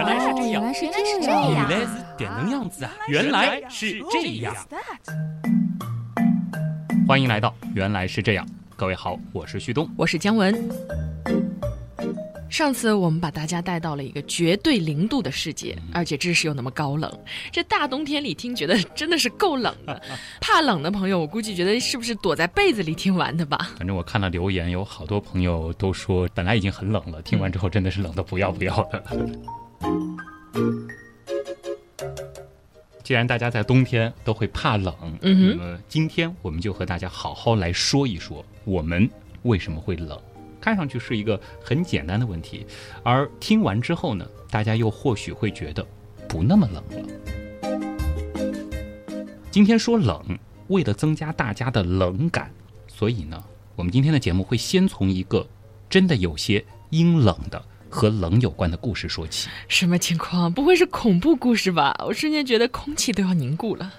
原来是这样，原来是原来是这样。原来是这能样子啊！原来是这样。欢迎来到原来是这样，各位好，我是旭东。我是姜文。上次我们把大家带到了一个绝对零度的世界，而且知识又那么高冷，这大冬天里听，觉得真的是够冷的。怕冷的朋友，我估计觉得是不是躲在被子里听完的吧？反正我看了留言，有好多朋友都说，本来已经很冷了，听完之后真的是冷的不要不要的。既然大家在冬天都会怕冷，嗯哼那么今天我们就和大家好好来说一说，我们为什么会冷。看上去是一个很简单的问题，而听完之后呢，大家又或许会觉得不那么冷了。今天说冷，为了增加大家的冷感，所以呢，我们今天的节目会先从一个真的有些阴冷的和冷有关的故事说起。什么情况？不会是恐怖故事吧？我瞬间觉得空气都要凝固了。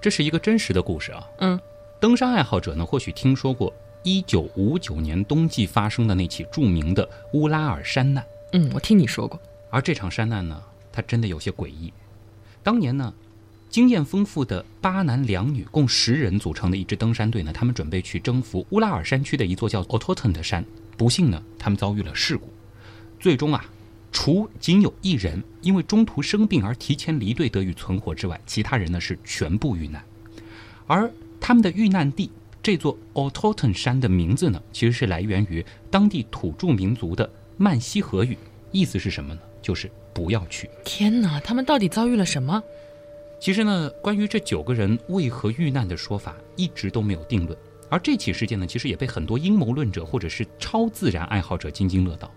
这是一个真实的故事啊。嗯，登山爱好者呢，或许听说过一九五九年冬季发生的那起著名的乌拉尔山难。嗯，我听你说过。而这场山难呢，它真的有些诡异。当年呢，经验丰富的八男两女共十人组成的一支登山队呢，他们准备去征服乌拉尔山区的一座叫 o t o t e n 的山。不幸呢，他们遭遇了事故，最终啊，除仅有一人因为中途生病而提前离队得以存活之外，其他人呢是全部遇难。而他们的遇难地这座 o t o t e n 山的名字呢，其实是来源于当地土著民族的曼西河语，意思是什么呢？就是不要去。天哪，他们到底遭遇了什么？其实呢，关于这九个人为何遇难的说法一直都没有定论。而这起事件呢，其实也被很多阴谋论者或者是超自然爱好者津津乐道。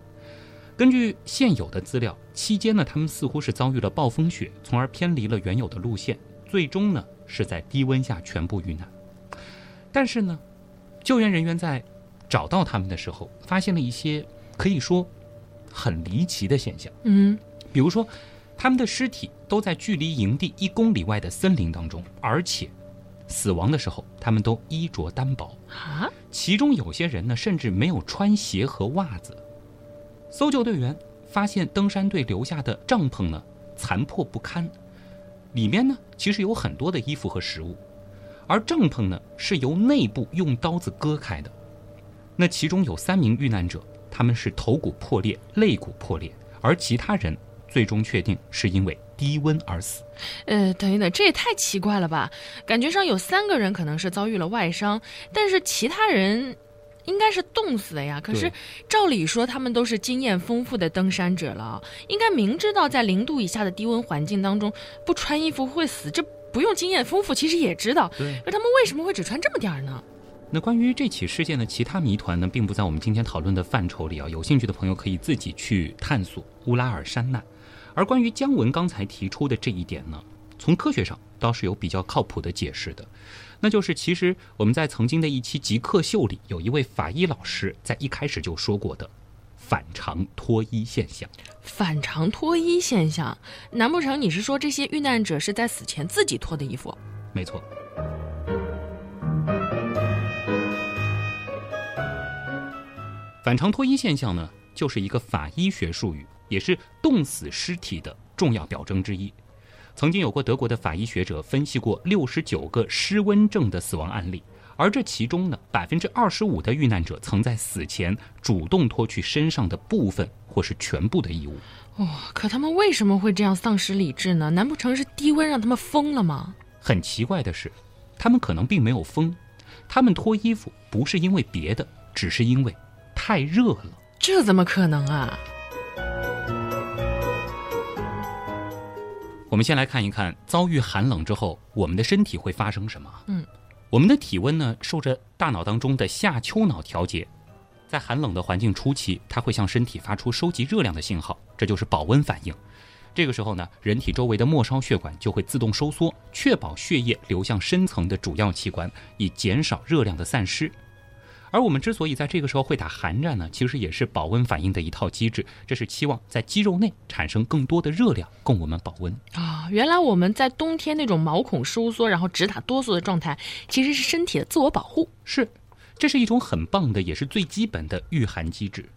根据现有的资料，期间呢，他们似乎是遭遇了暴风雪，从而偏离了原有的路线，最终呢是在低温下全部遇难。但是呢，救援人员在找到他们的时候，发现了一些可以说很离奇的现象。嗯，比如说，他们的尸体都在距离营地一公里外的森林当中，而且死亡的时候，他们都衣着单薄，啊，其中有些人呢，甚至没有穿鞋和袜子。搜救队员发现登山队留下的帐篷呢，残破不堪，里面呢其实有很多的衣服和食物，而帐篷呢是由内部用刀子割开的。那其中有三名遇难者，他们是头骨破裂、肋骨破裂，而其他人最终确定是因为低温而死。呃，等一等，这也太奇怪了吧？感觉上有三个人可能是遭遇了外伤，但是其他人应该是冻死的呀。可是照理说，他们都是经验丰富的登山者了，应该明知道在零度以下的低温环境当中不穿衣服会死，这不用经验丰富其实也知道。对。可他们为什么会只穿这么点儿呢？那关于这起事件的其他谜团呢，并不在我们今天讨论的范畴里啊。有兴趣的朋友可以自己去探索乌拉尔山难。而关于姜文刚才提出的这一点呢，从科学上倒是有比较靠谱的解释的，那就是其实我们在曾经的一期极客秀里，有一位法医老师在一开始就说过的反常脱衣现象。反常脱衣现象，难不成你是说这些遇难者是在死前自己脱的衣服？没错。反常脱衣现象呢，就是一个法医学术语，也是冻死尸体的重要表征之一。曾经有过德国的法医学者分析过六十九个失温症的死亡案例，而这其中呢，百分之二十五的遇难者曾在死前主动脱去身上的部分或是全部的衣物。哇、可他们为什么会这样丧失理智呢？难不成是低温让他们疯了吗？很奇怪的是，他们可能并没有疯，他们脱衣服不是因为别的，只是因为太热了。这怎么可能啊？我们先来看一看遭遇寒冷之后，我们的身体会发生什么。嗯，我们的体温呢，受着大脑当中的下丘脑调节，在寒冷的环境初期，它会向身体发出收集热量的信号，这就是保温反应。这个时候呢，人体周围的末梢血管就会自动收缩，确保血液流向深层的主要器官，以减少热量的散失。而我们之所以在这个时候会打寒战呢，其实也是保温反应的一套机制，这是期望在肌肉内产生更多的热量，供我们保温。啊，原来我们在冬天那种毛孔收缩，然后直打哆嗦的状态，其实是身体的自我保护。是，这是一种很棒的，也是最基本的御寒机制。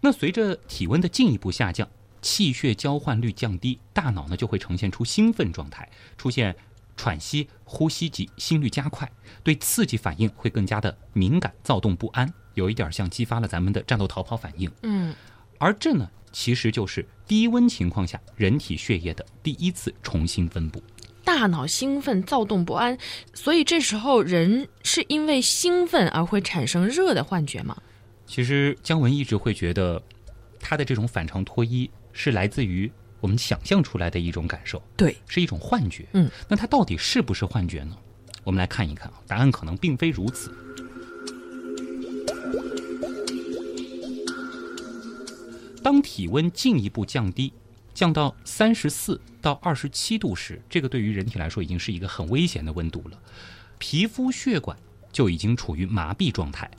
那随着体温的进一步下降，气血交换率降低，大脑呢就会呈现出兴奋状态，出现喘息、呼吸及心率加快，对刺激反应会更加的敏感、躁动不安，有一点像激发了咱们的战斗逃跑反应。嗯，而这呢，其实就是低温情况下人体血液的第一次重新分布。大脑兴奋、躁动不安，所以这时候人是因为兴奋而会产生热的幻觉吗？其实姜文一直会觉得，他的这种反常脱衣是来自于我们想象出来的一种感受，对，是一种幻觉。嗯，那它到底是不是幻觉呢？我们来看一看啊，答案可能并非如此。当体温进一步降低。降到三十四到二十七度时，这个对于人体来说已经是一个很危险的温度了，皮肤血管就已经处于麻痹状态，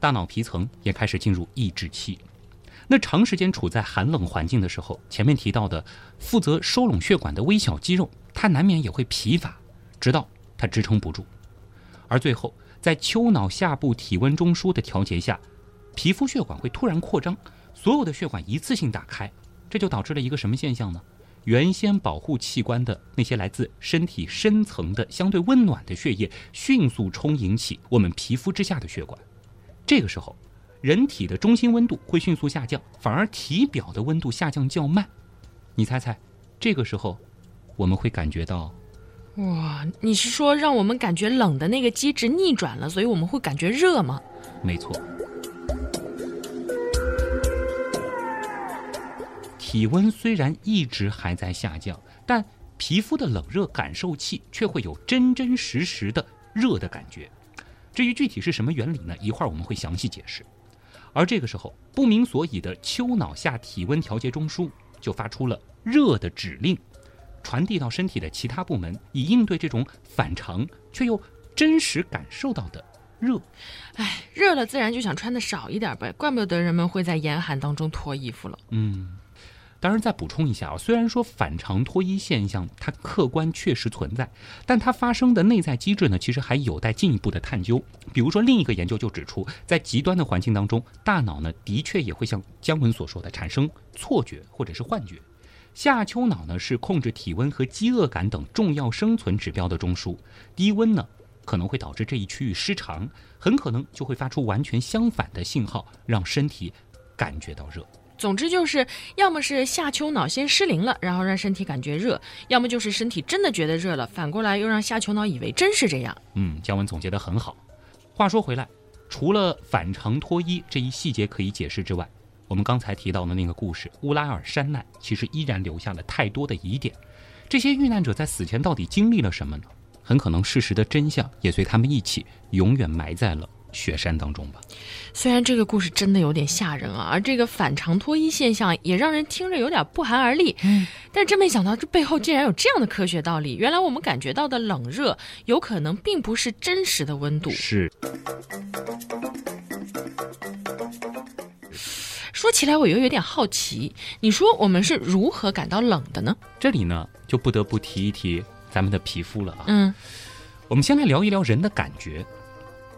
大脑皮层也开始进入抑制期。那长时间处在寒冷环境的时候，前面提到的负责收拢血管的微小肌肉，它难免也会疲乏，直到它支撑不住。而最后，在丘脑下部体温中枢的调节下，皮肤血管会突然扩张，所有的血管一次性打开。这就导致了一个什么现象呢？原先保护器官的那些来自身体深层的相对温暖的血液，迅速充盈起我们皮肤之下的血管。这个时候，人体的中心温度会迅速下降，反而体表的温度下降较慢。你猜猜，这个时候我们会感觉到？哇，你是说让我们感觉冷的那个机制逆转了，所以我们会感觉热吗？没错。体温虽然一直还在下降，但皮肤的冷热感受器却会有真真实实的热的感觉。至于具体是什么原理呢？一会儿我们会详细解释。而这个时候，不明所以的丘脑下体温调节中枢就发出了热的指令，传递到身体的其他部门，以应对这种反常却又真实感受到的热。哎，热了自然就想穿的少一点呗，怪不得人们会在严寒当中脱衣服了。嗯。当然，再补充一下啊，虽然说反常脱衣现象它客观确实存在，但它发生的内在机制呢，其实还有待进一步的探究。比如说，另一个研究就指出，在极端的环境当中，大脑呢的确也会像姜文所说的产生错觉或者是幻觉。下丘脑呢是控制体温和饥饿感等重要生存指标的中枢，低温呢可能会导致这一区域失常，很可能就会发出完全相反的信号，让身体感觉到热。总之就是，要么是下丘脑先失灵了，然后让身体感觉热；要么就是身体真的觉得热了，反过来又让下丘脑以为真是这样。嗯，姜文总结得很好。话说回来，除了反常脱衣这一细节可以解释之外，我们刚才提到的那个故事乌拉尔山难，其实依然留下了太多的疑点。这些遇难者在死前到底经历了什么呢？很可能事实的真相也随他们一起永远埋在了。雪山当中吧，虽然这个故事真的有点吓人啊，而这个反常脱衣现象也让人听着有点不寒而栗。嗯，但真没想到这背后竟然有这样的科学道理。原来我们感觉到的冷热，有可能并不是真实的温度。是。说起来我又有点好奇，你说我们是如何感到冷的呢？这里呢，就不得不提一提咱们的皮肤了啊。嗯，我们先来聊一聊人的感觉。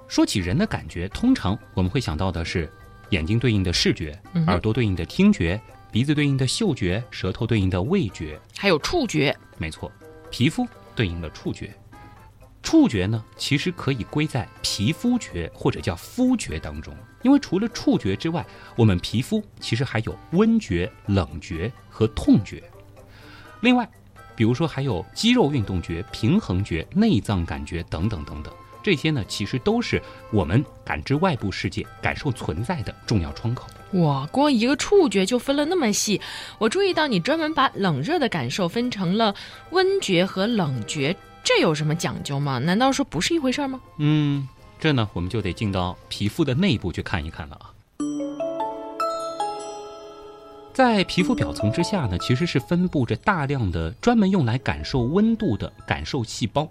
说起人的感觉，通常我们会想到的是眼睛对应的视觉，耳朵对应的听觉，鼻子对应的嗅觉，舌头对应的味觉，还有触觉。没错，皮肤对应的触觉。触觉呢，其实可以归在皮肤觉或者叫肤觉当中，因为除了触觉之外，我们皮肤其实还有温觉、冷觉和痛觉。另外，比如说还有肌肉运动觉、平衡觉、内脏感觉等等等等。这些呢，其实都是我们感知外部世界、感受存在的重要窗口。哇，光一个触觉就分了那么细。我注意到你专门把冷热的感受分成了温觉和冷觉，这有什么讲究吗？难道说不是一回事吗？嗯，这呢，我们就得进到皮肤的内部去看一看了啊。在皮肤表层之下呢，其实是分布着大量的专门用来感受温度的感受细胞。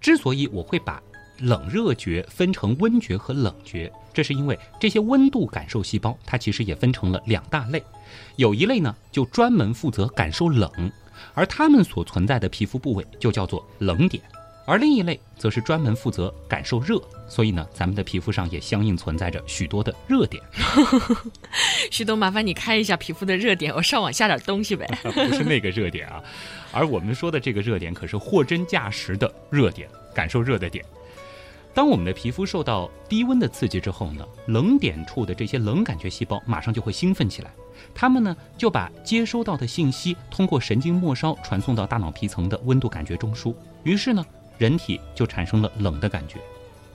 之所以我会把冷热觉分成温觉和冷觉，这是因为这些温度感受细胞，它其实也分成了两大类。有一类呢，就专门负责感受冷，而它们所存在的皮肤部位就叫做冷点；而另一类则是专门负责感受热，所以呢，咱们的皮肤上也相应存在着许多的热点。徐东，麻烦你开一下皮肤的热点，我上网下点东西呗。不是那个热点啊，而我们说的这个热点可是货真价实的热点，感受热的点。当我们的皮肤受到低温的刺激之后呢，冷点处的这些冷感觉细胞马上就会兴奋起来，它们呢就把接收到的信息通过神经末梢传送到大脑皮层的温度感觉中枢，于是呢。人体就产生了冷的感觉。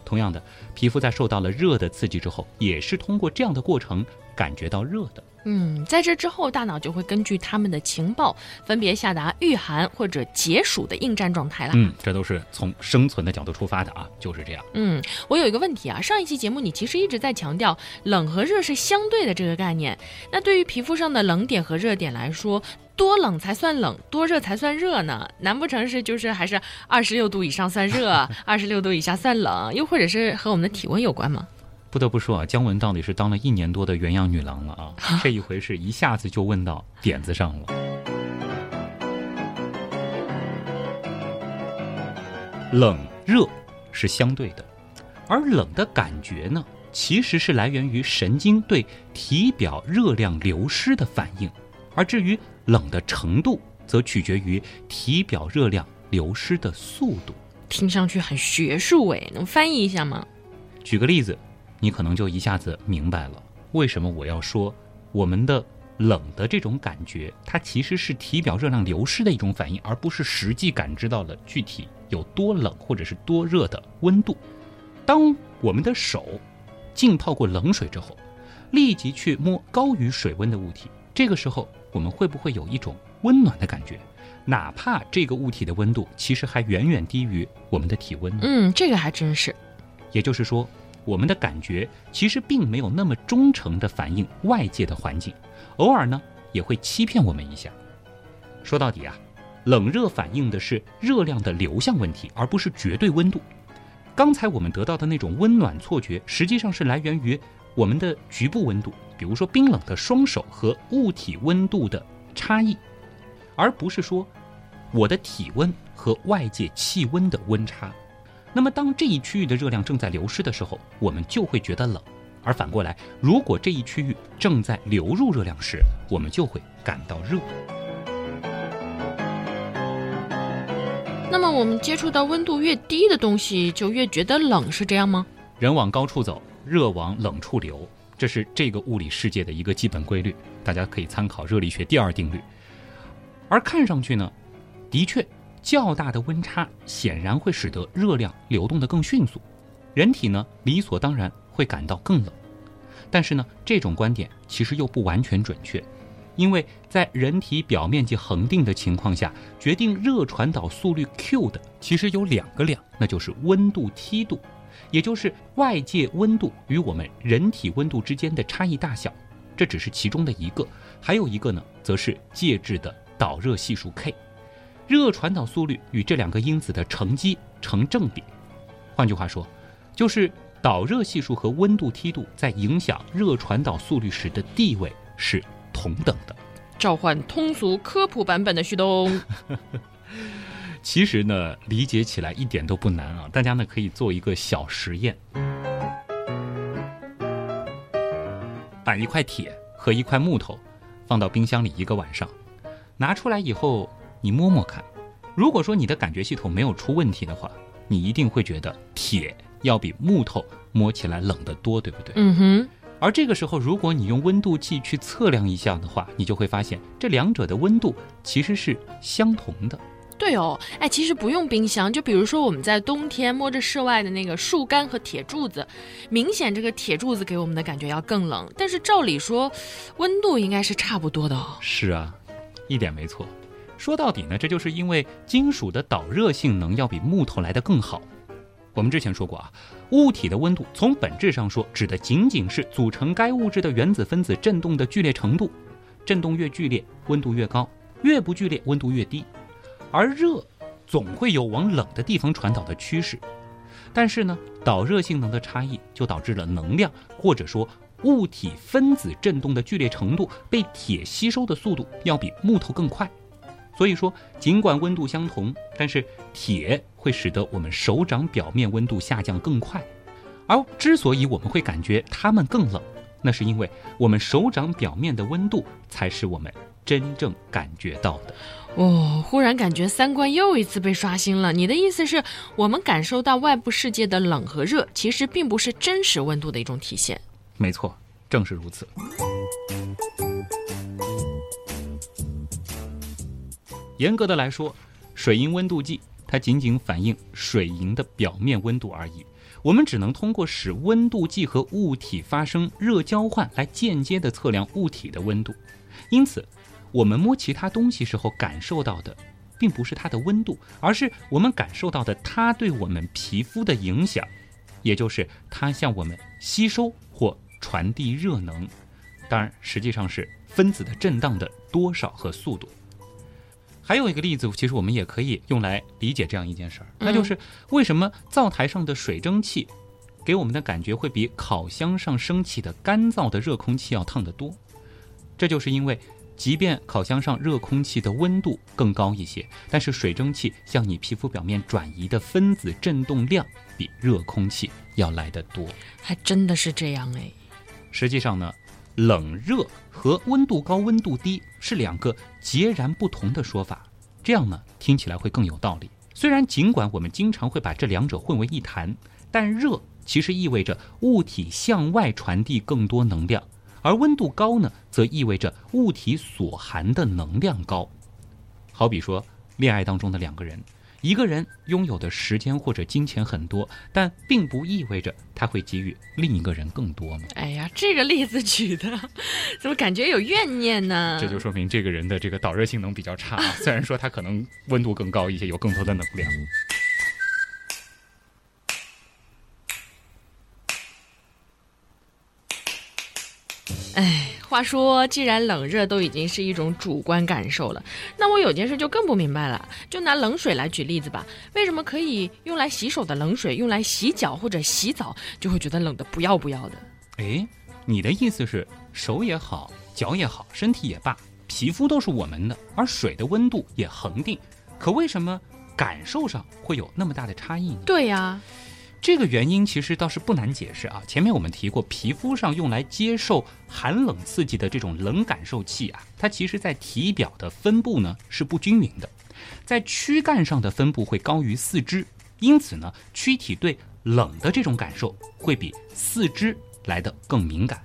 同样的，皮肤在受到了热的刺激之后，也是通过这样的过程感觉到热的。嗯，在这之后，大脑就会根据他们的情报，分别下达御寒或者解暑的应战状态了。嗯，这都是从生存的角度出发的啊，就是这样。嗯，我有一个问题啊，上一期节目你其实一直在强调冷和热是相对的这个概念，那对于皮肤上的冷点和热点来说，多冷才算冷，多热才算热呢？难不成是就是还是二十六度以上算热，二十六度以下算冷？又或者是和我们的体温有关吗？不得不说啊，姜文到底是当了一年多的原样女郎了啊！这一回是一下子就问到点子上了。冷热是相对的，而冷的感觉呢，其实是来源于神经对体表热量流失的反应，而至于冷的程度，则取决于体表热量流失的速度。听上去很学术诶，能翻译一下吗？举个例子。你可能就一下子明白了，为什么我要说我们的冷的这种感觉，它其实是体表热量流失的一种反应，而不是实际感知到了具体有多冷或者是多热的温度。当我们的手浸泡过冷水之后，立即去摸高于水温的物体，这个时候我们会不会有一种温暖的感觉？哪怕这个物体的温度其实还远远低于我们的体温。嗯，这个还真是。也就是说。我们的感觉其实并没有那么忠诚的反映外界的环境，偶尔呢也会欺骗我们一下。说到底啊，冷热反映的是热量的流向问题，而不是绝对温度。刚才我们得到的那种温暖错觉，实际上是来源于我们的局部温度，比如说冰冷的双手和物体温度的差异，而不是说我的体温和外界气温的温差。那么，当这一区域的热量正在流失的时候，我们就会觉得冷；而反过来，如果这一区域正在流入热量时，我们就会感到热。那么，我们接触到温度越低的东西，就越觉得冷，是这样吗？人往高处走，热往冷处流，这是这个物理世界的一个基本规律，大家可以参考热力学第二定律。而看上去呢，的确。较大的温差显然会使得热量流动得更迅速，人体呢理所当然会感到更冷。但是呢，这种观点其实又不完全准确，因为在人体表面积恒定的情况下，决定热传导速率 Q 的其实有两个量，那就是温度梯度，也就是外界温度与我们人体温度之间的差异大小，这只是其中的一个，还有一个呢，则是介质的导热系数 K。热传导速率与这两个因子的乘积成正比，换句话说，就是导热系数和温度梯度在影响热传导速率时的地位是同等的。召唤通俗科普版本的旭东。其实呢，理解起来一点都不难啊！大家呢可以做一个小实验，把一块铁和一块木头放到冰箱里一个晚上，拿出来以后。你摸摸看，如果说你的感觉系统没有出问题的话，你一定会觉得铁要比木头摸起来冷得多，对不对？嗯哼。而这个时候，如果你用温度计去测量一下的话，你就会发现这两者的温度其实是相同的。对哦，哎，其实不用冰箱，就比如说我们在冬天摸着室外的那个树干和铁柱子，明显这个铁柱子给我们的感觉要更冷，但是照理说，温度应该是差不多的哦。是啊，一点没错。说到底呢，这就是因为金属的导热性能要比木头来的更好。我们之前说过啊，物体的温度从本质上说，指的仅仅是组成该物质的原子分子振动的剧烈程度。振动越剧烈，温度越高；越不剧烈，温度越低。而热总会有往冷的地方传导的趋势。但是呢，导热性能的差异就导致了能量或者说物体分子振动的剧烈程度被铁吸收的速度要比木头更快。所以说，尽管温度相同，但是铁会使得我们手掌表面温度下降更快。而之所以我们会感觉它们更冷，那是因为我们手掌表面的温度才是我们真正感觉到的。哦，忽然感觉三观又一次被刷新了。你的意思是我们感受到外部世界的冷和热，其实并不是真实温度的一种体现。没错，正是如此。严格的来说，水银温度计它仅仅反映水银的表面温度而已。我们只能通过使温度计和物体发生热交换来间接的测量物体的温度。因此，我们摸其他东西时候感受到的，并不是它的温度，而是我们感受到的它对我们皮肤的影响，也就是它向我们吸收或传递热能。当然，实际上是分子的震荡的多少和速度。还有一个例子，其实我们也可以用来理解这样一件事儿，那就是为什么灶台上的水蒸气给我们的感觉会比烤箱上升起的干燥的热空气要烫得多？这就是因为，即便烤箱上热空气的温度更高一些，但是水蒸气向你皮肤表面转移的分子振动量比热空气要来得多。还真的是这样哎。实际上呢。冷热和温度高、温度低是两个截然不同的说法，这样呢听起来会更有道理。虽然尽管我们经常会把这两者混为一谈，但热其实意味着物体向外传递更多能量，而温度高呢，则意味着物体所含的能量高。好比说，恋爱当中的两个人。一个人拥有的时间或者金钱很多，但并不意味着他会给予另一个人更多吗？哎呀，这个例子举的，怎么感觉有怨念呢？这就说明这个人的这个导热性能比较差。虽然说他可能温度更高一些，有更多的能量。哎。话说，既然冷热都已经是一种主观感受了，那我有件事就更不明白了。就拿冷水来举例子吧，为什么可以用来洗手的冷水，用来洗脚或者洗澡就会觉得冷的不要不要的？哎，你的意思是手也好，脚也好，身体也罢，皮肤都是我们的，而水的温度也恒定，可为什么感受上会有那么大的差异呢？对呀。这个原因其实倒是不难解释啊。前面我们提过，皮肤上用来接受寒冷刺激的这种冷感受器啊，它其实在体表的分布呢是不均匀的，在躯干上的分布会高于四肢，因此呢，躯体对冷的这种感受会比四肢来的更敏感。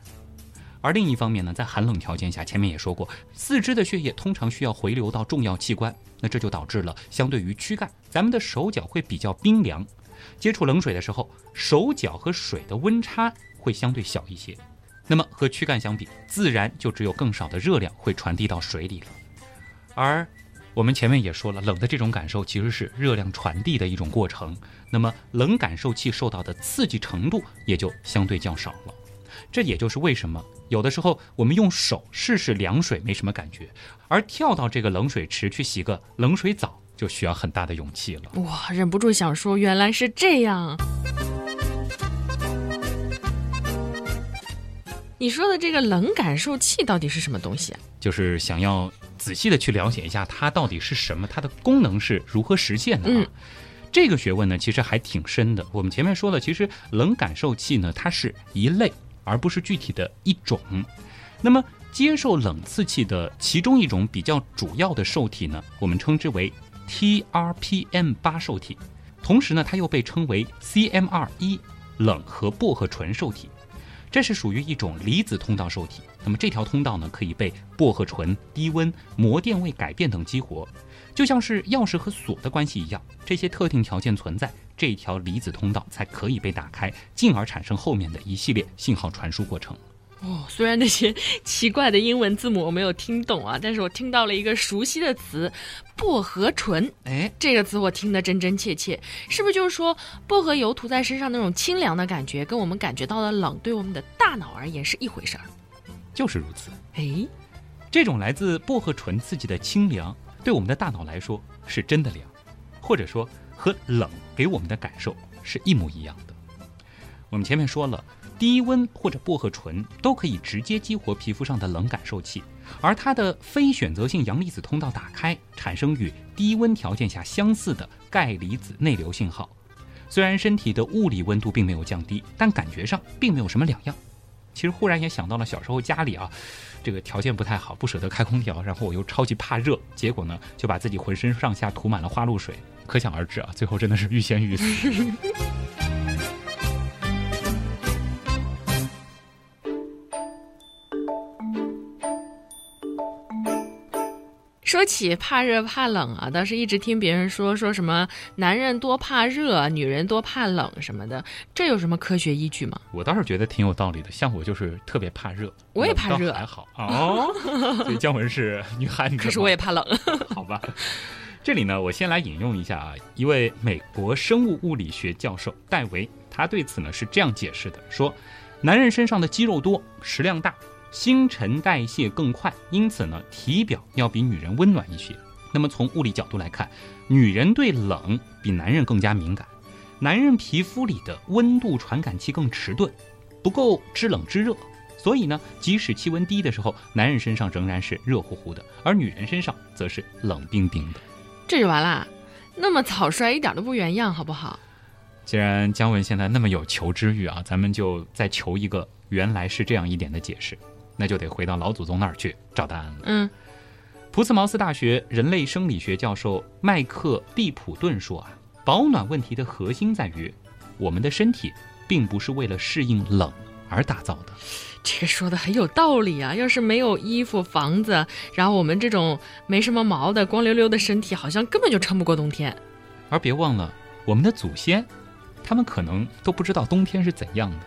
而另一方面呢，在寒冷条件下，前面也说过，四肢的血液通常需要回流到重要器官，那这就导致了相对于躯干，咱们的手脚会比较冰凉。接触冷水的时候，手脚和水的温差会相对小一些，那么和躯干相比，自然就只有更少的热量会传递到水里了。而我们前面也说了，冷的这种感受其实是热量传递的一种过程，那么冷感受器受到的刺激程度也就相对较少了。这也就是为什么有的时候我们用手试试凉水没什么感觉，而跳到这个冷水池去洗个冷水澡。就需要很大的勇气了。哇，忍不住想说，原来是这样。你说的这个冷感受器到底是什么东西啊？就是想要仔细的去了解一下它到底是什么，它的功能是如何实现的。嗯，这个学问呢，其实还挺深的。我们前面说了，其实冷感受器呢，它是一类，而不是具体的一种。那么，接受冷刺激的其中一种比较主要的受体呢，我们称之为。TRPM 八受体，同时呢，它又被称为 CMR 一冷和薄荷醇受体，这是属于一种离子通道受体。那么这条通道呢，可以被薄荷醇、低温、膜电位改变等激活，就像是钥匙和锁的关系一样。这些特定条件存在，这条离子通道才可以被打开，进而产生后面的一系列信号传输过程。哦，虽然那些 奇怪的英文字母我没有听懂啊，但是我听到了一个熟悉的词——薄荷醇。哎，这个词我听得真真切切，是不是就是说薄荷油涂在身上那种清凉的感觉，跟我们感觉到的冷，对我们的大脑而言是一回事儿？就是如此。哎，这种来自薄荷醇刺激的清凉，对我们的大脑来说是真的凉，或者说和冷给我们的感受是一模一样的。我们前面说了。低温或者薄荷醇都可以直接激活皮肤上的冷感受器，而它的非选择性阳离子通道打开，产生与低温条件下相似的钙离子内流信号。虽然身体的物理温度并没有降低，但感觉上并没有什么两样。其实忽然也想到了小时候家里啊，这个条件不太好，不舍得开空调，然后我又超级怕热，结果呢就把自己浑身上下涂满了花露水，可想而知啊，最后真的是欲仙欲死。说起怕热怕冷啊，倒是一直听别人说说什么男人多怕热，女人多怕冷什么的，这有什么科学依据吗？我倒是觉得挺有道理的，像我就是特别怕热，我也怕热，还好哦。所以姜文是 女汉子，可是我也怕冷，好吧。这里呢，我先来引用一下啊，一位美国生物物理学教授戴维，他对此呢是这样解释的：说，男人身上的肌肉多，食量大。新陈代谢更快，因此呢，体表要比女人温暖一些。那么从物理角度来看，女人对冷比男人更加敏感。男人皮肤里的温度传感器更迟钝，不够知冷知热，所以呢，即使气温低的时候，男人身上仍然是热乎乎的，而女人身上则是冷冰冰的。这就完啦？那么草率一点都不原样，好不好？既然姜文现在那么有求知欲啊，咱们就再求一个原来是这样一点的解释。那就得回到老祖宗那儿去找答案了。嗯，普茨茅斯大学人类生理学教授麦克蒂普顿说啊，保暖问题的核心在于，我们的身体并不是为了适应冷而打造的。这个说的很有道理啊！要是没有衣服、房子，然后我们这种没什么毛的、光溜溜的身体，好像根本就撑不过冬天。而别忘了，我们的祖先，他们可能都不知道冬天是怎样的，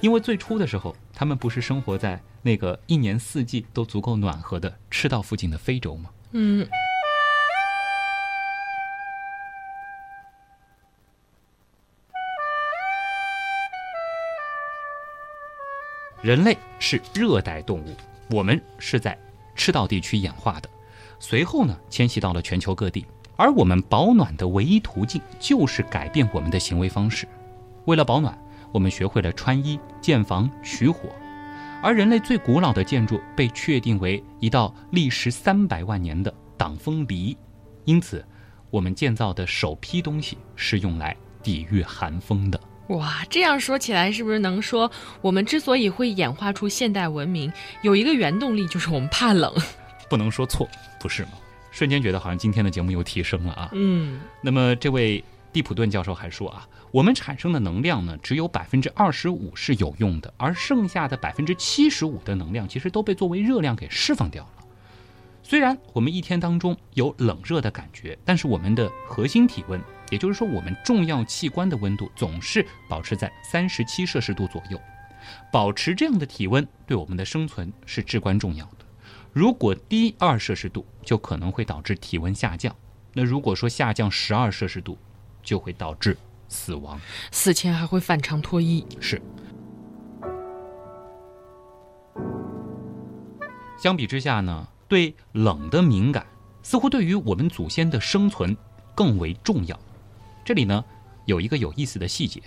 因为最初的时候，他们不是生活在。那个一年四季都足够暖和的赤道附近的非洲吗？嗯。人类是热带动物，我们是在赤道地区演化的，随后呢迁徙到了全球各地。而我们保暖的唯一途径就是改变我们的行为方式。为了保暖，我们学会了穿衣、建房、取火。而人类最古老的建筑被确定为一道历时三百万年的挡风篱，因此，我们建造的首批东西是用来抵御寒风的。哇，这样说起来，是不是能说我们之所以会演化出现代文明，有一个原动力就是我们怕冷？不能说错，不是吗？瞬间觉得好像今天的节目又提升了啊。嗯，那么这位。蒂普顿教授还说啊，我们产生的能量呢，只有百分之二十五是有用的，而剩下的百分之七十五的能量，其实都被作为热量给释放掉了。虽然我们一天当中有冷热的感觉，但是我们的核心体温，也就是说我们重要器官的温度，总是保持在三十七摄氏度左右。保持这样的体温对我们的生存是至关重要的。如果低二摄氏度，就可能会导致体温下降。那如果说下降十二摄氏度，就会导致死亡，死前还会反常脱衣。是。相比之下呢，对冷的敏感似乎对于我们祖先的生存更为重要。这里呢有一个有意思的细节，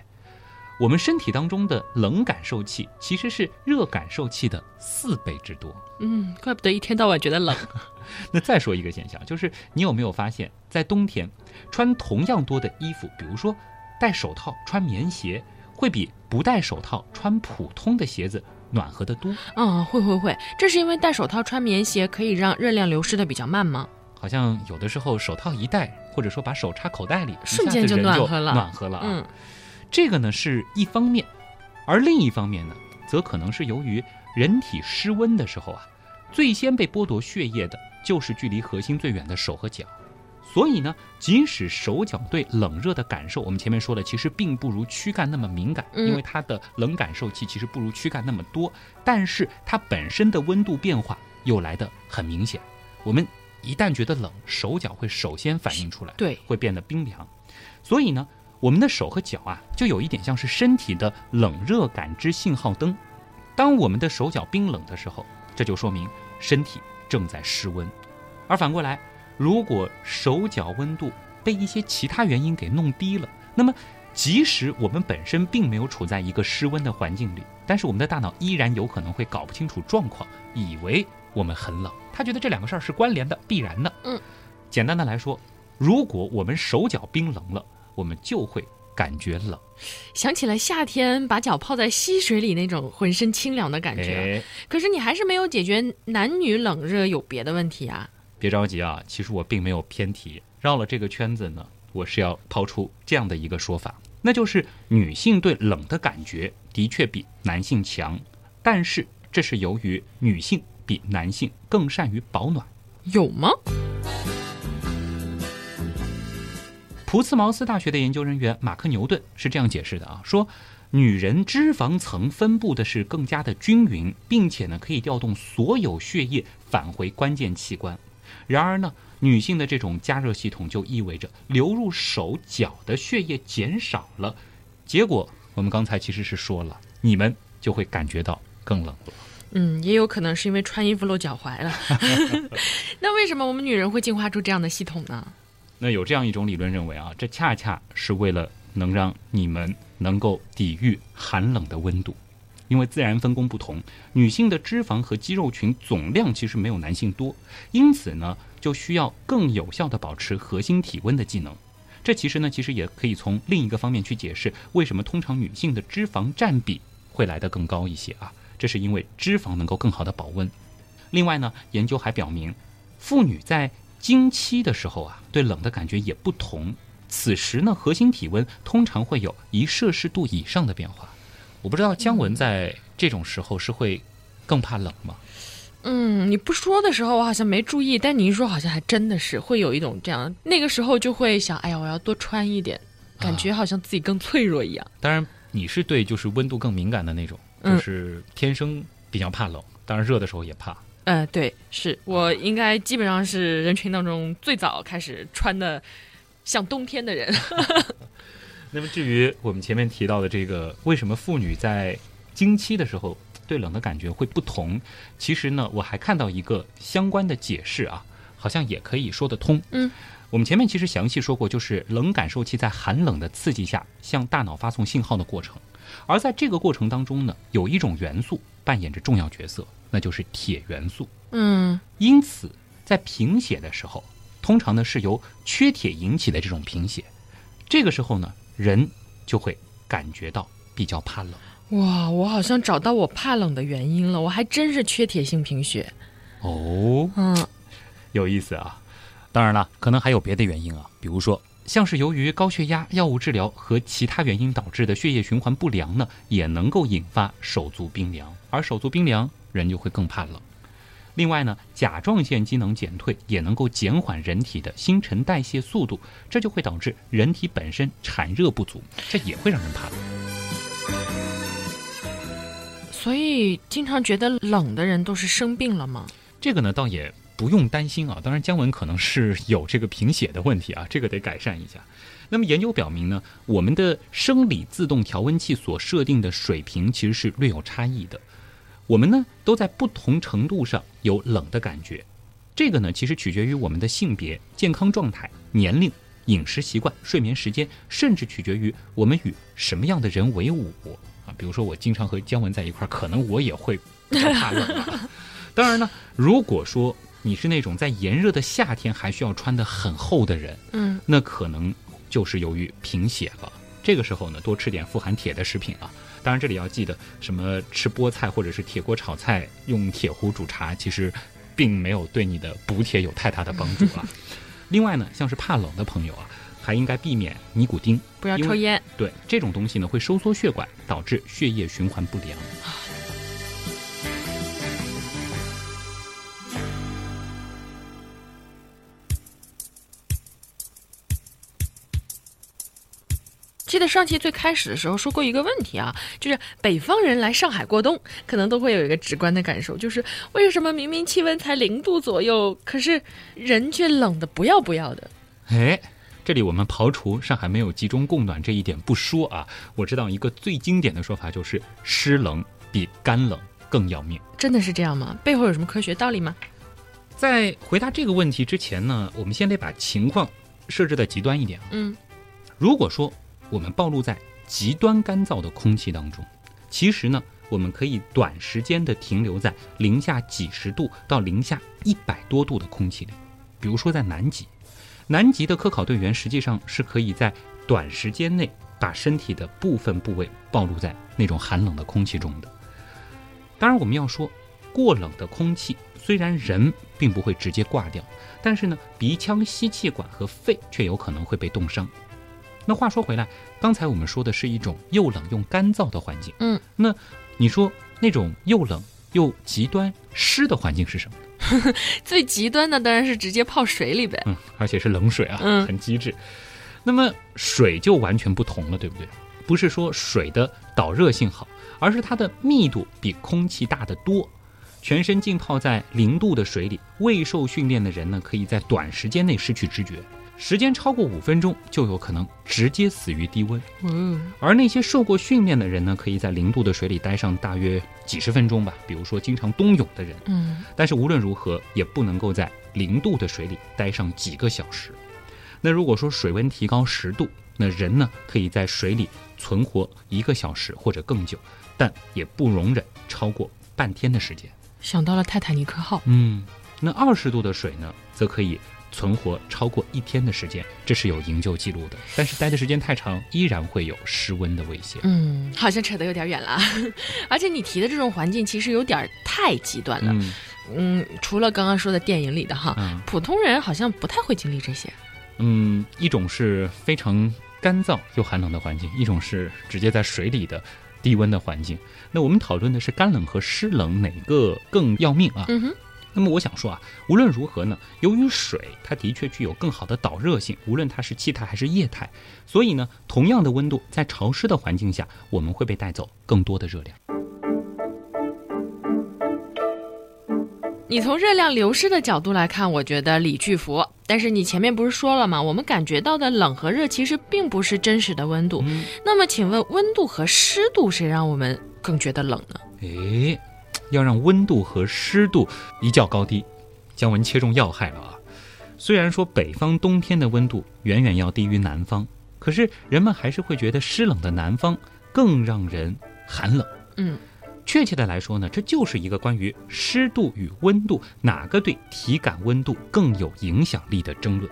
我们身体当中的冷感受器其实是热感受器的四倍之多。嗯，怪不得一天到晚觉得冷。那再说一个现象，就是你有没有发现，在冬天穿同样多的衣服，比如说戴手套穿棉鞋，会比不戴手套穿普通的鞋子暖和的多？嗯，会会会，这是因为戴手套穿棉鞋可以让热量流失的比较慢吗？好像有的时候手套一戴，或者说把手插口袋里，瞬间就暖和了，暖和了啊。嗯，这个呢是一方面，而另一方面呢，则可能是由于人体失温的时候啊，最先被剥夺血液的。就是距离核心最远的手和脚，所以呢，即使手脚对冷热的感受，我们前面说了，其实并不如躯干那么敏感，因为它的冷感受器其实不如躯干那么多，但是它本身的温度变化又来得很明显。我们一旦觉得冷，手脚会首先反应出来，对，会变得冰凉。所以呢，我们的手和脚啊，就有一点像是身体的冷热感知信号灯。当我们的手脚冰冷的时候，这就说明身体。正在失温，而反过来，如果手脚温度被一些其他原因给弄低了，那么即使我们本身并没有处在一个失温的环境里，但是我们的大脑依然有可能会搞不清楚状况，以为我们很冷。他觉得这两个事儿是关联的、必然的。嗯，简单的来说，如果我们手脚冰冷了，我们就会感觉冷。想起了夏天把脚泡在溪水里那种浑身清凉的感觉。哎，可是你还是没有解决男女冷热有别的问题啊。别着急啊，其实我并没有偏题，绕了这个圈子呢，我是要抛出这样的一个说法，那就是女性对冷的感觉的确比男性强，但是这是由于女性比男性更善于保暖。有吗？普茨茅斯大学的研究人员马克牛顿是这样解释的啊，说女人脂肪层分布的是更加的均匀，并且呢可以调动所有血液返回关键器官。然而呢，女性的这种加热系统就意味着流入手脚的血液减少了，结果我们刚才其实是说了，你们就会感觉到更冷了。嗯，也有可能是因为穿衣服露脚踝了。那为什么我们女人会进化出这样的系统呢？那有这样一种理论认为啊，这恰恰是为了能让你们能够抵御寒冷的温度，因为自然分工不同，女性的脂肪和肌肉群总量其实没有男性多，因此呢，就需要更有效的保持核心体温的技能。这其实呢，其实也可以从另一个方面去解释为什么通常女性的脂肪占比会来得更高一些啊，这是因为脂肪能够更好的保温。另外呢，研究还表明，妇女在经期的时候啊，对冷的感觉也不同。此时呢，核心体温通常会有一摄氏度以上的变化。我不知道姜文在这种时候是会更怕冷吗？嗯，你不说的时候我好像没注意，但你一说好像还真的是会有一种这样，那个时候就会想，哎呀，我要多穿一点，感觉好像自己更脆弱一样。当然，你是对就是温度更敏感的那种，嗯就是天生比较怕冷，当然热的时候也怕。呃，对，是我应该基本上是人群当中最早开始穿的像冬天的人。那么至于我们前面提到的这个，为什么妇女在经期的时候对冷的感觉会不同？其实呢，我还看到一个相关的解释啊，好像也可以说得通。嗯，我们前面其实详细说过，就是冷感受器在寒冷的刺激下向大脑发送信号的过程，而在这个过程当中呢，有一种元素扮演着重要角色，那就是铁元素。嗯因此，在贫血的时候，通常呢是由缺铁引起的这种贫血，这个时候呢，人就会感觉到比较怕冷。哇，我好像找到我怕冷的原因了，我还真是缺铁性贫血。哦，嗯有意思啊！当然了，可能还有别的原因啊，比如说像是由于高血压、药物治疗和其他原因导致的血液循环不良呢，也能够引发手足冰凉，而手足冰凉，人就会更怕冷。另外呢，甲状腺机能减退也能够减缓人体的新陈代谢速度，这就会导致人体本身产热不足，这也会让人怕冷。所以经常觉得冷的人都是生病了吗？这个呢，倒也不用担心啊。当然，姜文可能是有这个贫血的问题啊，这个得改善一下。那么研究表明呢，我们的生理自动调温器所设定的水平其实是略有差异的。我们呢都在不同程度上有冷的感觉，这个呢其实取决于我们的性别、健康状态、年龄、饮食习惯、睡眠时间，甚至取决于我们与什么样的人为伍啊。比如说，我经常和姜文在一块儿，可能我也会怕冷。当然呢，如果说你是那种在炎热的夏天还需要穿的很厚的人，嗯，那可能就是由于贫血了。这个时候呢，多吃点富含铁的食品啊。当然，这里要记得，什么吃菠菜或者是铁锅炒菜，用铁壶煮茶，其实并没有对你的补铁有太大的帮助啊。另外呢，像是怕冷的朋友啊，还应该避免尼古丁，不要抽烟。对这种东西呢，会收缩血管，导致血液循环不良。记得上期最开始的时候说过一个问题啊，就是北方人来上海过冬，可能都会有一个直观的感受，就是为什么明明气温才零度左右，可是人却冷的不要不要的。哎，这里我们刨除上海没有集中供暖这一点不说啊，我知道一个最经典的说法就是湿冷比干冷更要命。真的是这样吗？背后有什么科学道理吗？在回答这个问题之前呢，我们先得把情况设置的极端一点啊。嗯如果说我们暴露在极端干燥的空气当中，其实呢，我们可以短时间的停留在零下几十度到零下一百多度的空气里。比如说在南极，南极的科考队员实际上是可以在短时间内把身体的部分部位暴露在那种寒冷的空气中的。当然，我们要说，过冷的空气虽然人并不会直接挂掉，但是呢，鼻腔吸气管和肺却有可能会被冻伤。那话说回来，刚才我们说的是一种又冷又干燥的环境，嗯，那你说那种又冷又极端湿的环境是什么？最极端的当然是直接泡水里呗，嗯，而且是冷水啊，嗯很机智。那么水就完全不同了，对不对？不是说水的导热性好，而是它的密度比空气大得多。全身浸泡在零度的水里，未受训练的人呢，可以在短时间内失去知觉，时间超过五分钟就有可能直接死于低温。嗯而那些受过训练的人呢，可以在零度的水里待上大约几十分钟吧。比如说经常冬泳的人，嗯但是无论如何也不能够在零度的水里待上几个小时。那如果说水温提高十度，那人呢可以在水里存活一个小时或者更久，但也不容忍超过半天的时间。想到了泰坦尼克号，嗯，那二十度的水呢，则可以存活超过一天的时间，这是有营救记录的。但是待的时间太长，依然会有失温的危险。嗯，好像扯得有点远了，而且你提的这种环境其实有点太极端了，嗯嗯，除了刚刚说的电影里的哈，嗯普通人好像不太会经历这些，嗯，一种是非常干燥又寒冷的环境，一种是直接在水里的低温的环境。那我们讨论的是干冷和湿冷哪个更要命啊？嗯哼，那么我想说啊，无论如何呢，由于水它的确具有更好的导热性，无论它是气态还是液态，所以呢，同样的温度在潮湿的环境下，我们会被带走更多的热量。你从热量流失的角度来看，我觉得李巨福。但是你前面不是说了吗？我们感觉到的冷和热其实并不是真实的温度。嗯，那么，请问温度和湿度谁让我们更觉得冷呢？诶，要让温度和湿度一较高低，姜文切中要害了啊！虽然说北方冬天的温度远远要低于南方，可是人们还是会觉得湿冷的南方更让人寒冷。嗯，确切的来说呢，这就是一个关于湿度与温度哪个对体感温度更有影响力的争论。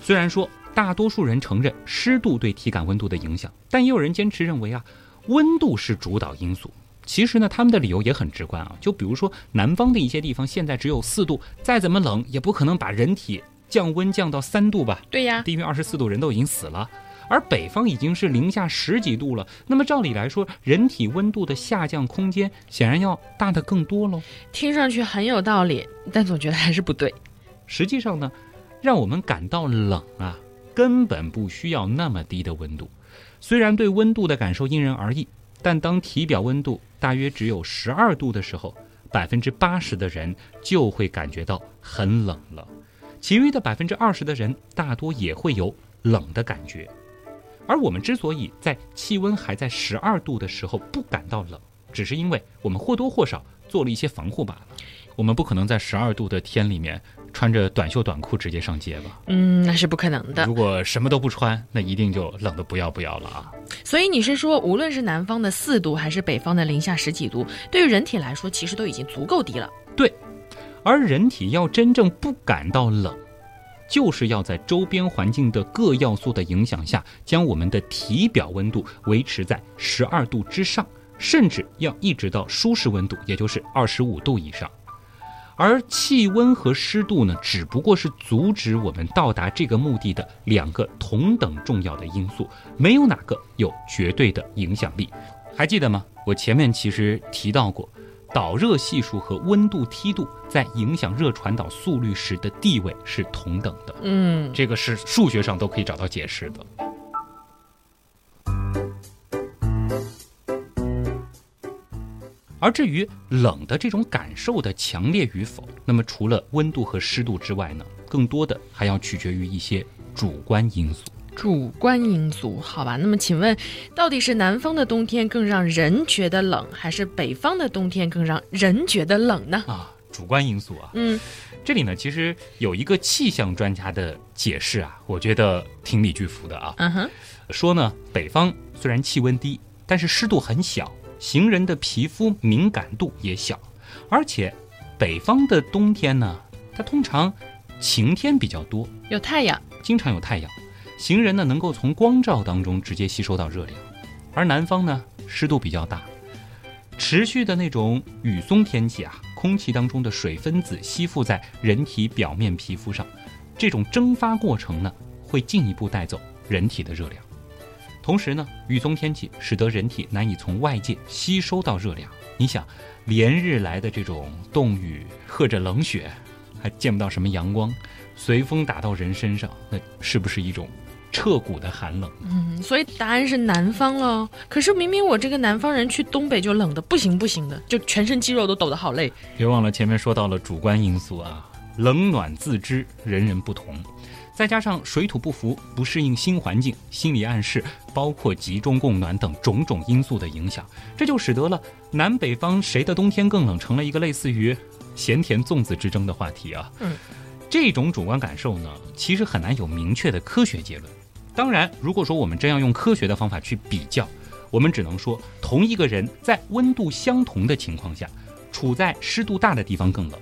虽然说大多数人承认湿度对体感温度的影响，但也有人坚持认为啊，温度是主导因素。其实呢，他们的理由也很直观啊，就比如说南方的一些地方现在只有四度，再怎么冷也不可能把人体降温降到三度吧？对呀，低于二十四度人都已经死了，而北方已经是零下十几度了。那么照理来说，人体温度的下降空间显然要大得更多喽。听上去很有道理，但总觉得还是不对。实际上呢，让我们感到冷啊，根本不需要那么低的温度。虽然对温度的感受因人而异，但当体表温度大约只有十二度的时候，百分之八十的人就会感觉到很冷了。其余的百分之二十的人大多也会有冷的感觉。而我们之所以在气温还在十二度的时候不感到冷，只是因为我们或多或少做了一些防护罢了。我们不可能在十二度的天里面穿着短袖短裤直接上街吧？嗯，那是不可能的。如果什么都不穿，那一定就冷得不要不要了啊！所以你是说，无论是南方的四度，还是北方的零下十几度，对于人体来说，其实都已经足够低了。对而人体要真正不感到冷，就是要在周边环境的各要素的影响下，将我们的体表温度维持在十二度之上，甚至要一直到舒适温度，也就是二十五度以上。而气温和湿度呢，只不过是阻止我们到达这个目的的两个同等重要的因素，没有哪个有绝对的影响力。还记得吗？我前面其实提到过，导热系数和温度梯度在影响热传导速率时的地位是同等的，嗯，这个是数学上都可以找到解释的。而至于冷的这种感受的强烈与否，那么除了温度和湿度之外呢，更多的还要取决于一些主观因素。主观因素，好吧。那么请问，到底是南方的冬天更让人觉得冷，还是北方的冬天更让人觉得冷呢？啊，主观因素啊，嗯，这里呢其实有一个气象专家的解释啊，我觉得挺理据服的啊。嗯哼，说呢，北方虽然气温低，但是湿度很小，行人的皮肤敏感度也小，而且北方的冬天呢，它通常晴天比较多，有太阳，经常有太阳，行人呢能够从光照当中直接吸收到热量，而南方呢湿度比较大，持续的那种雨松天气啊，空气当中的水分子吸附在人体表面皮肤上，这种蒸发过程呢会进一步带走人体的热量。同时呢，雨中天气使得人体难以从外界吸收到热量。你想，连日来的这种冻雨，和着冷雪，还见不到什么阳光，随风打到人身上，那是不是一种彻骨的寒冷？嗯，所以答案是南方了。可是明明我这个南方人去东北就冷的不行不行的，就全身肌肉都抖得好累。别忘了前面说到了主观因素啊，冷暖自知，人人不同。再加上水土不服、不适应新环境、心理暗示，包括集中供暖等种种因素的影响，这就使得了南北方谁的冬天更冷，成了一个类似于咸甜粽子之争的话题啊。嗯，这种主观感受呢，其实很难有明确的科学结论。当然，如果说我们真要用科学的方法去比较，我们只能说，同一个人在温度相同的情况下，处在湿度大的地方更冷；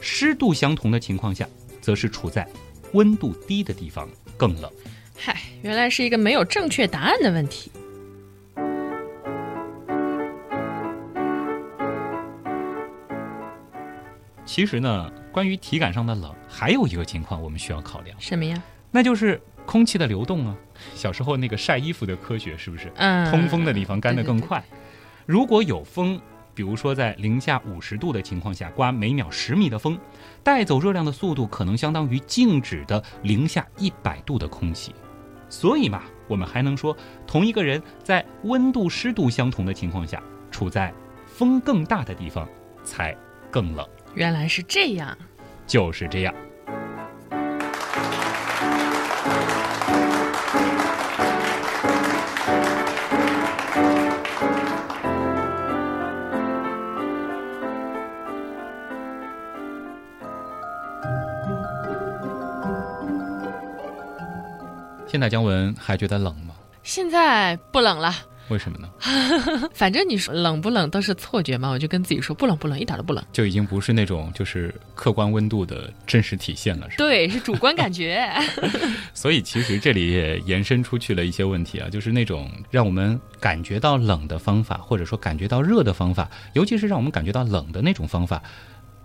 湿度相同的情况下，则是处在。温度低的地方更冷。嗨，原来是一个没有正确答案的问题。其实呢，关于体感上的冷，还有一个情况我们需要考量，什么呀？那就是空气的流动啊。小时候那个晒衣服的科学是不是？嗯，通风的地方干得更快。如果有风。比如说，在零下五十度的情况下，刮每秒十米的风，带走热量的速度可能相当于静止的零下一百度的空气。所以嘛，我们还能说，同一个人在温度湿度相同的情况下，处在风更大的地方才更冷。原来是这样，就是这样。在姜文还觉得冷吗？现在不冷了。为什么呢？反正你说冷不冷都是错觉嘛，我就跟自己说不冷不冷，一点都不冷，就已经不是那种就是客观温度的真实体现了，是吧？对，是主观感觉。所以其实这里也延伸出去了一些问题啊，就是那种让我们感觉到冷的方法，或者说感觉到热的方法，尤其是让我们感觉到冷的那种方法，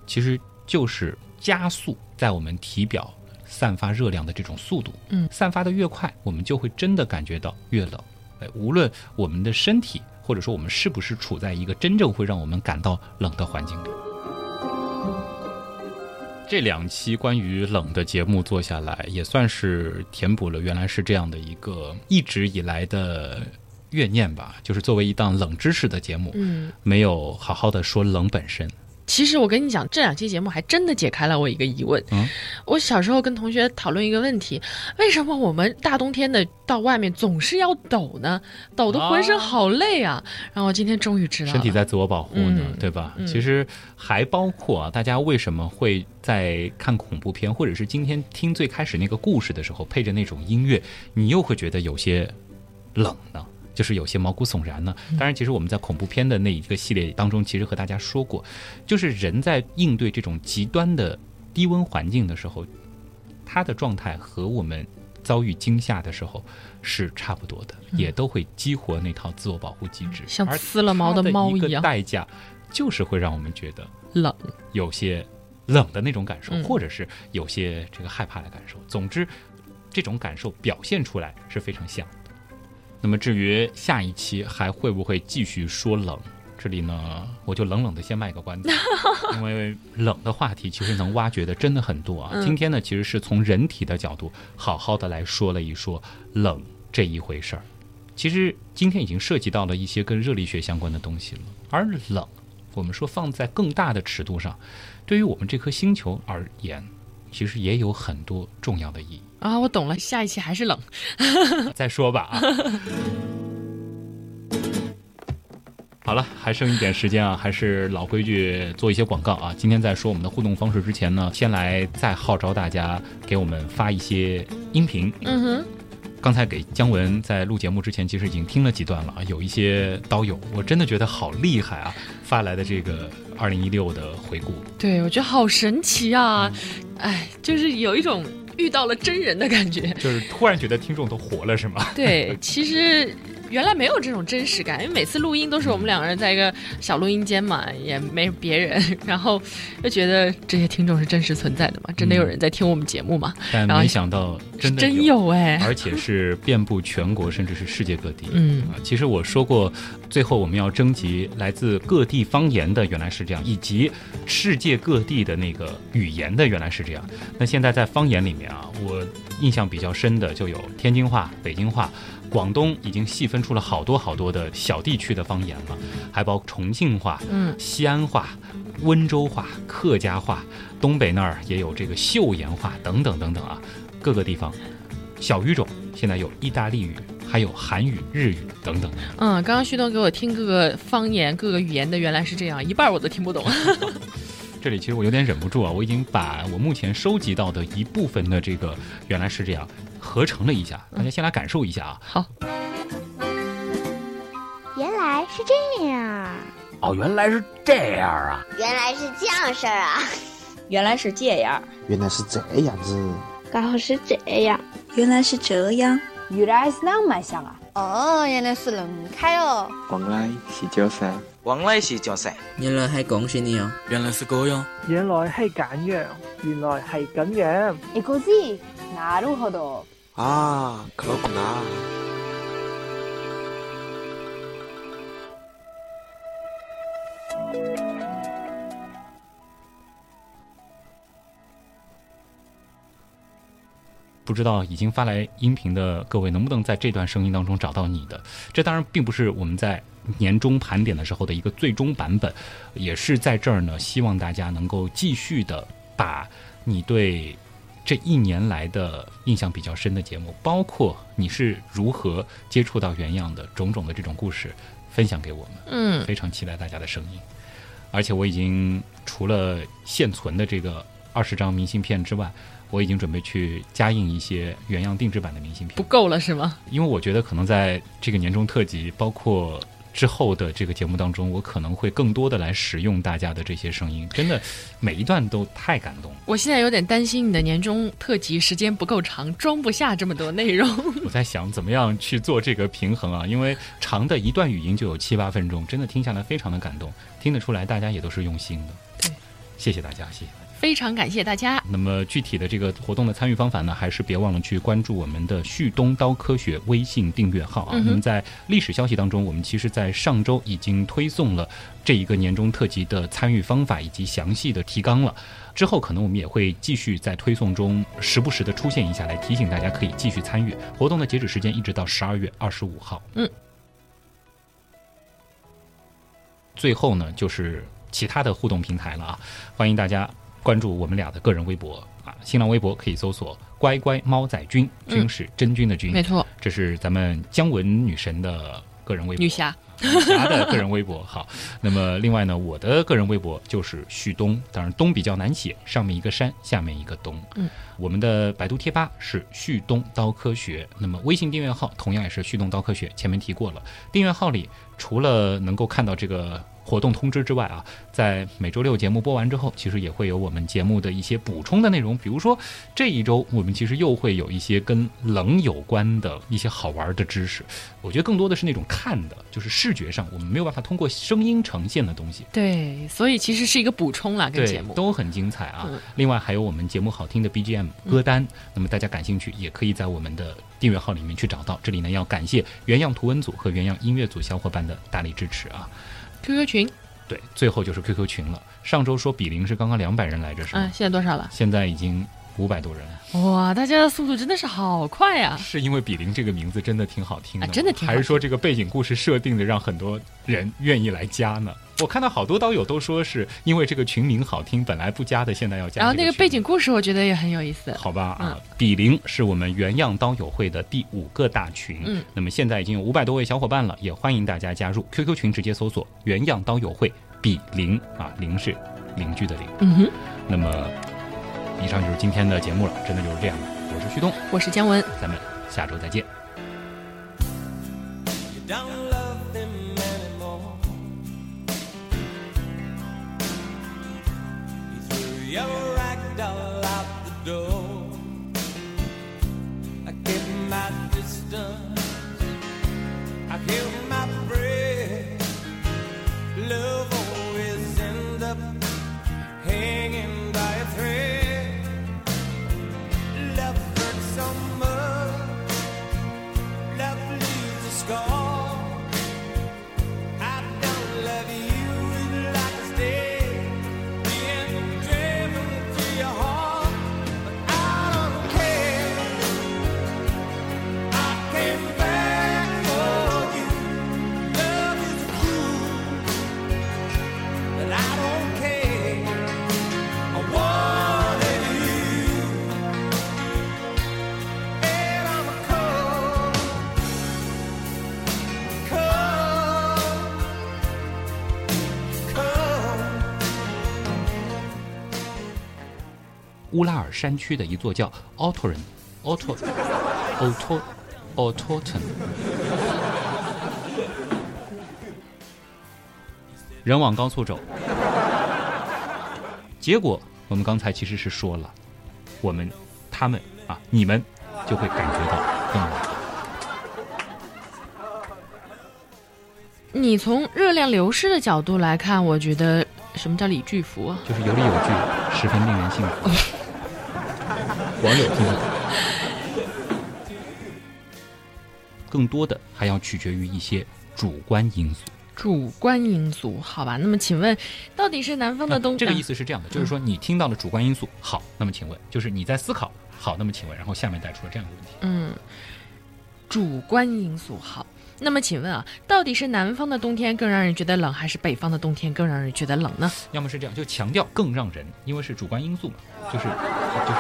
其实就是加速在我们体表。散发热量的这种速度，嗯，散发的越快，我们就会真的感觉到越冷。哎，无论我们的身体，或者说我们是不是处在一个真正会让我们感到冷的环境里。这两期关于冷的节目做下来，也算是填补了原来是这样的一个一直以来的怨念吧。就是作为一档冷知识的节目，嗯，没有好好的说冷本身。其实我跟你讲，这两期节目还真的解开了我一个疑问。嗯，我小时候跟同学讨论一个问题：为什么我们大冬天的到外面总是要抖呢？抖得浑身好累啊！然后今天终于知道，身体在自我保护呢，嗯对吧？嗯其实还包括啊，大家为什么会在看恐怖片，或者是今天听最开始那个故事的时候，配着那种音乐，你又会觉得有些冷呢？就是有些毛骨悚然呢。当然，其实我们在恐怖片的那一个系列当中，其实和大家说过，就是人在应对这种极端的低温环境的时候，他的状态和我们遭遇惊吓的时候是差不多的，也都会激活那套自我保护机制，嗯像而撕了毛的猫一样代价就是会让我们觉得冷。有些冷的那种感受，嗯或者是有些这个害怕的感受。总之，这种感受表现出来是非常像的。那么至于下一期还会不会继续说冷，这里呢，我就冷冷的先卖个关子，因为冷的话题其实能挖掘的真的很多啊。嗯今天呢，其实是从人体的角度好好的来说了一说冷这一回事儿。其实今天已经涉及到了一些跟热力学相关的东西了，而冷，我们说放在更大的尺度上，对于我们这颗星球而言，其实也有很多重要的意义。啊，我懂了，下一期还是冷。再说吧啊。好了，还剩一点时间啊，还是老规矩，做一些广告啊。今天在说我们的互动方式之前呢，先来再号召大家给我们发一些音频。嗯哼，刚才给姜文在录节目之前，其实已经听了几段了啊，有一些刀友，我真的觉得好厉害啊，发来的这个二零一六的回顾。对，我觉得好神奇啊！哎，就是有一种遇到了真人的感觉，就是突然觉得听众都活了，是吗？对，其实。原来没有这种真实感，因为每次录音都是我们两个人在一个小录音间嘛，也没别人，然后就觉得这些听众是真实存在的嘛，真的有人在听我们节目嘛。但没想到真的真有哎，而且是遍布全国，甚至是世界各地。嗯，其实我说过，最后我们要征集来自各地方言的，原来是这样，以及世界各地的那个语言的，原来是这样。那现在在方言里面啊，我印象比较深的就有天津话、北京话。广东已经细分出了好多好多的小地区的方言了，还包括重庆话、嗯，西安话、温州话、客家话，东北那儿也有这个岫岩话等等等等啊，各个地方小语种现在有意大利语，还有韩语、日语等等。嗯，刚刚旭东给我听各个方言、各个语言的，原来是这样，一半我都听不懂。这里其实我有点忍不住啊，我已经把我目前收集到的一部分的这个原来是这样。合成了一下，大家先来感受一下啊。好，原来是这样。哦，原来是这样啊。原来是这样事儿啊。原来是这样。原来是这样子。刚好是这样。原来是这样。原来是那么想啊。哦，原来是恁开哦。原来是这噻。原来是这噻。原来系讲是呢样。原来是这样。原来系咁样。原来系咁样。一个字，なるほ 啊，可不难。不知道已经发来音频的各位能不能在这段声音当中找到你的？这当然并不是我们在年终盘点的时候的一个最终版本，也是在这儿呢。希望大家能够继续的把你对。这一年来的印象比较深的节目，包括你是如何接触到原样的种种的这种故事，分享给我们。嗯，非常期待大家的声音。而且我已经除了现存的这个二十张明信片之外，我已经准备去加印一些原样定制版的明信片。不够了是吗？因为我觉得可能在这个年终特辑，包括。之后的这个节目当中，我可能会更多的来使用大家的这些声音，真的每一段都太感动。我现在有点担心你的年终特辑时间不够长，装不下这么多内容。我在想怎么样去做这个平衡啊？因为长的一段语音就有七八分钟，真的听下来非常的感动，听得出来大家也都是用心的。对，谢谢大家，谢谢。非常感谢大家。那么具体的这个活动的参与方法呢，还是别忘了去关注我们的旭东刀科学微信订阅号啊。那么在历史消息当中，我们其实，在上周已经推送了这一个年终特辑的参与方法以及详细的提纲了。之后可能我们也会继续在推送中时不时的出现一下，来提醒大家可以继续参与活动的截止时间一直到十二月二十五号。嗯。最后呢，就是其他的互动平台了啊，欢迎大家。关注我们俩的个人微博啊，新浪微博可以搜索“乖乖猫仔君”，君是真君的君，没错，这是咱们姜文女神的个人微博，女侠，女侠的个人微博。好，那么另外呢，我的个人微博就是旭东，当然东比较难写，上面一个山，下面一个东。嗯，我们的百度贴吧是旭东刀科学，那么微信订阅号同样也是旭东刀科学，前面提过了，订阅号里除了能够看到这个。活动通知之外啊，在每周六节目播完之后，其实也会有我们节目的一些补充的内容。比如说这一周，我们其实又会有一些跟冷有关的一些好玩的知识。我觉得更多的是那种看的，就是视觉上我们没有办法通过声音呈现的东西。对，所以其实是一个补充啦，跟节目都很精彩啊。另外还有我们节目好听的 BGM 歌单，那么大家感兴趣也可以在我们的订阅号里面去找到。这里呢要感谢原样图文组和原样音乐组小伙伴的大力支持啊。QQ 群，对，最后就是 QQ 群了。上周说比邻是刚刚两百人来着，是吗？嗯，现在多少了？现在已经五百多人。哇，大家的速度真的是好快呀！是因为比邻这个名字真的挺好听的，真的挺，还是说这个背景故事设定的让很多人愿意来加呢？我看到好多刀友都说是因为这个群名好听，本来不加的，现在要加。然后那个背景故事，我觉得也很有意思。好吧，啊，比邻是我们原样刀友会的第五个大群。嗯，那么现在已经有五百多位小伙伴了，也欢迎大家加入 QQ 群，直接搜索“原样刀友会比邻”啊，邻是邻居的邻。嗯哼。那么，以上就是今天的节目了，真的就是这样的。我是旭东，我是姜文，咱们下周再见。乌拉尔山区的一座叫 Ottoren Otto Otto Ottoten。人往高处走，结果我们刚才其实是说了，我们他们啊，你们就会感觉到更冷。你从热量流失的角度来看，我觉得什么叫理巨福啊？就是有理有据，十分令人信服。网友听得懂。更多的还要取决于一些主观因素。主观因素，好吧？那么请问，到底是南方的冬？这个意思是这样的，就是说你听到了主观因素，好，那么请问，就是你在思考，好，那么请问，然后下面带出了这样一个问题。嗯，主观因素好。那么请问啊，到底是南方的冬天更让人觉得冷，还是北方的冬天更让人觉得冷呢？要么是这样，就强调更让人，因为是主观因素嘛，就是就是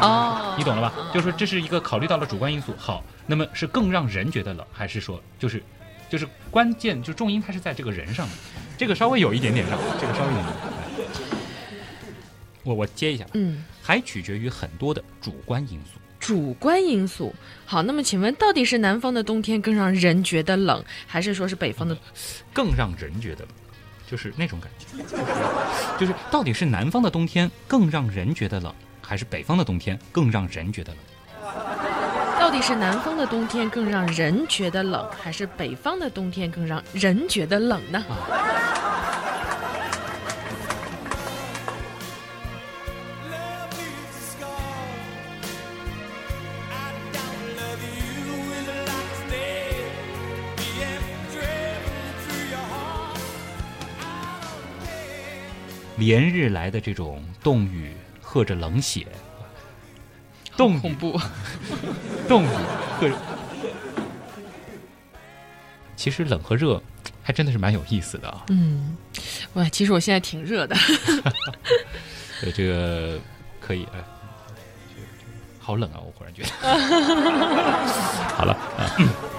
哦，你懂了吧？就是说这是一个考虑到了主观因素，好，那么是更让人觉得冷，还是说就是就是关键就重音它是在这个人上的，这个稍微有一点点让，这个稍微有一点点。我我接一下，嗯，还取决于很多的主观因素。主观因素好，那么请问到底是南方的冬天更让人觉得冷，还是说是北方的更让人觉得冷？就是那种感觉，就是到底是南方的冬天更让人觉得冷，还是北方的冬天更让人觉得冷？到底是南方的冬天更让人觉得冷，还是北方的冬天更让人觉得冷呢？连日来的这种冻雨和着冷血，冻恐怖，冻雨和，其实冷和热还真的是蛮有意思的啊。嗯，哇，其实我现在挺热的。对，这个可以哎，好冷啊！我忽然觉得。好了啊。